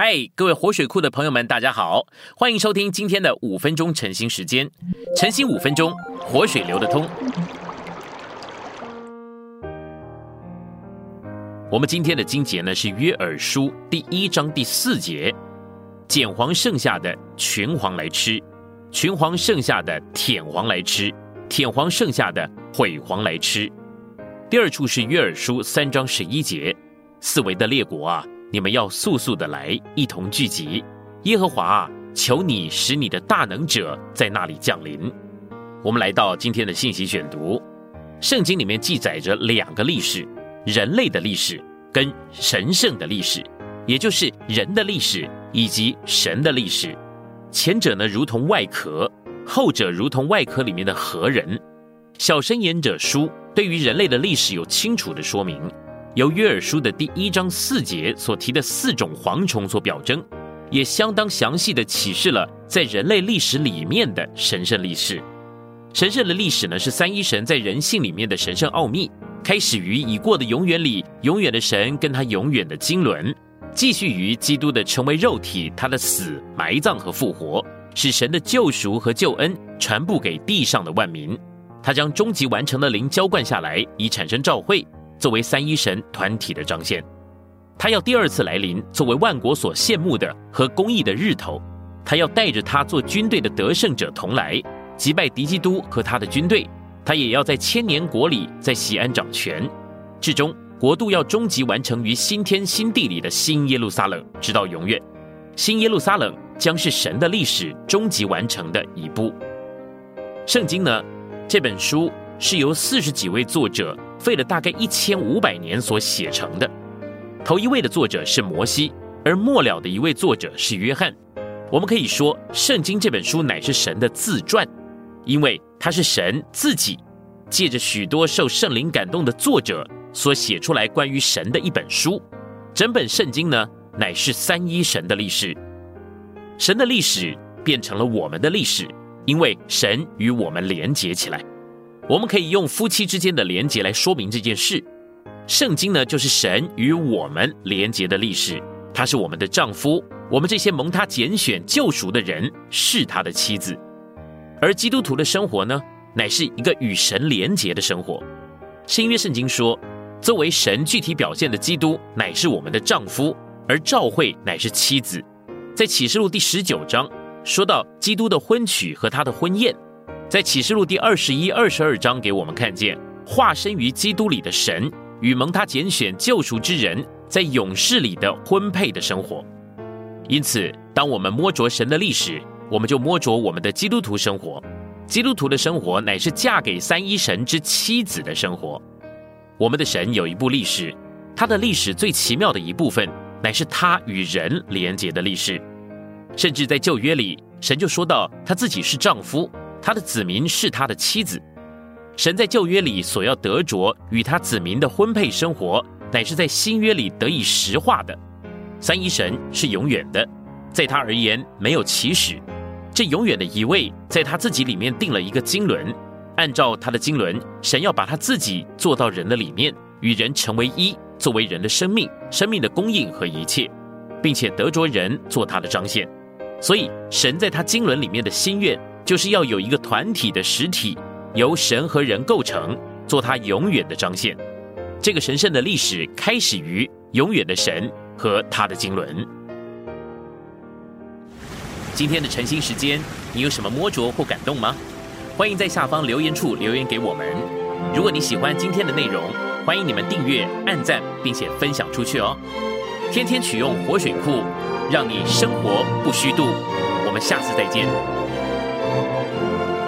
嗨，各位活水库的朋友们，大家好，欢迎收听今天的五分钟晨兴时间。晨兴五分钟，活水流得通。我们今天的经节呢是约珥书第一章第四节：捡黄剩下的群黄来吃，群黄剩下的舔黄来吃，舔黄剩下的毁黄来吃。第二处是约珥书三章十一节：四围的列国啊。你们要速速的来，一同聚集。耶和华，求你使你的大能者在那里降临。我们来到今天的信息选读，圣经里面记载着两个历史：人类的历史跟神圣的历史，也就是人的历史以及神的历史。前者呢，如同外壳；后者如同外壳里面的核人。小申言者书对于人类的历史有清楚的说明。由约珥书的第一章四节所提的四种蝗虫所表征，也相当详细的启示了在人类历史里面的神圣历史。神圣的历史呢，是三一神在人性里面的神圣奥秘，开始于已过的永远里，永远的神跟他永远的经纶，继续于基督的成为肉体，他的死、埋葬和复活，使神的救赎和救恩传布给地上的万民。他将终极完成的灵浇灌下来，以产生召会。作为三一神团体的彰显，他要第二次来临，作为万国所羡慕的和公义的日头。他要带着他做军队的得胜者同来，击败敌基督和他的军队。他也要在千年国里，在西安掌权。至终，国度要终极完成于新天新地里的新耶路撒冷，直到永远。新耶路撒冷将是神的历史终极完成的一步。圣经呢？这本书是由四十几位作者。费了大概一千五百年所写成的，头一位的作者是摩西，而末了的一位作者是约翰。我们可以说，《圣经》这本书乃是神的自传，因为它是神自己借着许多受圣灵感动的作者所写出来关于神的一本书。整本圣经呢，乃是三一神的历史，神的历史变成了我们的历史，因为神与我们连结起来。我们可以用夫妻之间的连结来说明这件事。圣经呢，就是神与我们连结的历史。他是我们的丈夫，我们这些蒙他拣选救赎的人是他的妻子。而基督徒的生活呢，乃是一个与神连结的生活。新约圣经说，作为神具体表现的基督，乃是我们的丈夫，而召会乃是妻子。在启示录第十九章说到基督的婚娶和他的婚宴。在启示录第二十一、二十二章，给我们看见化身于基督里的神与蒙他拣选救赎之人在勇士里的婚配的生活。因此，当我们摸着神的历史，我们就摸着我们的基督徒生活。基督徒的生活乃是嫁给三一神之妻子的生活。我们的神有一部历史，他的历史最奇妙的一部分，乃是他与人连结的历史。甚至在旧约里，神就说到他自己是丈夫。他的子民是他的妻子，神在旧约里所要得着与他子民的婚配生活，乃是在新约里得以实化的。三一神是永远的，在他而言没有起始。这永远的一位，在他自己里面定了一个经纶，按照他的经纶，神要把他自己做到人的里面，与人成为一，作为人的生命、生命的供应和一切，并且得着人做他的彰显。所以，神在他经纶里面的心愿。就是要有一个团体的实体，由神和人构成，做他永远的彰显。这个神圣的历史开始于永远的神和他的经纶。今天的晨兴时间，你有什么摸着或感动吗？欢迎在下方留言处留言给我们。如果你喜欢今天的内容，欢迎你们订阅、按赞，并且分享出去哦。天天取用活水库，让你生活不虚度。我们下次再见。thank you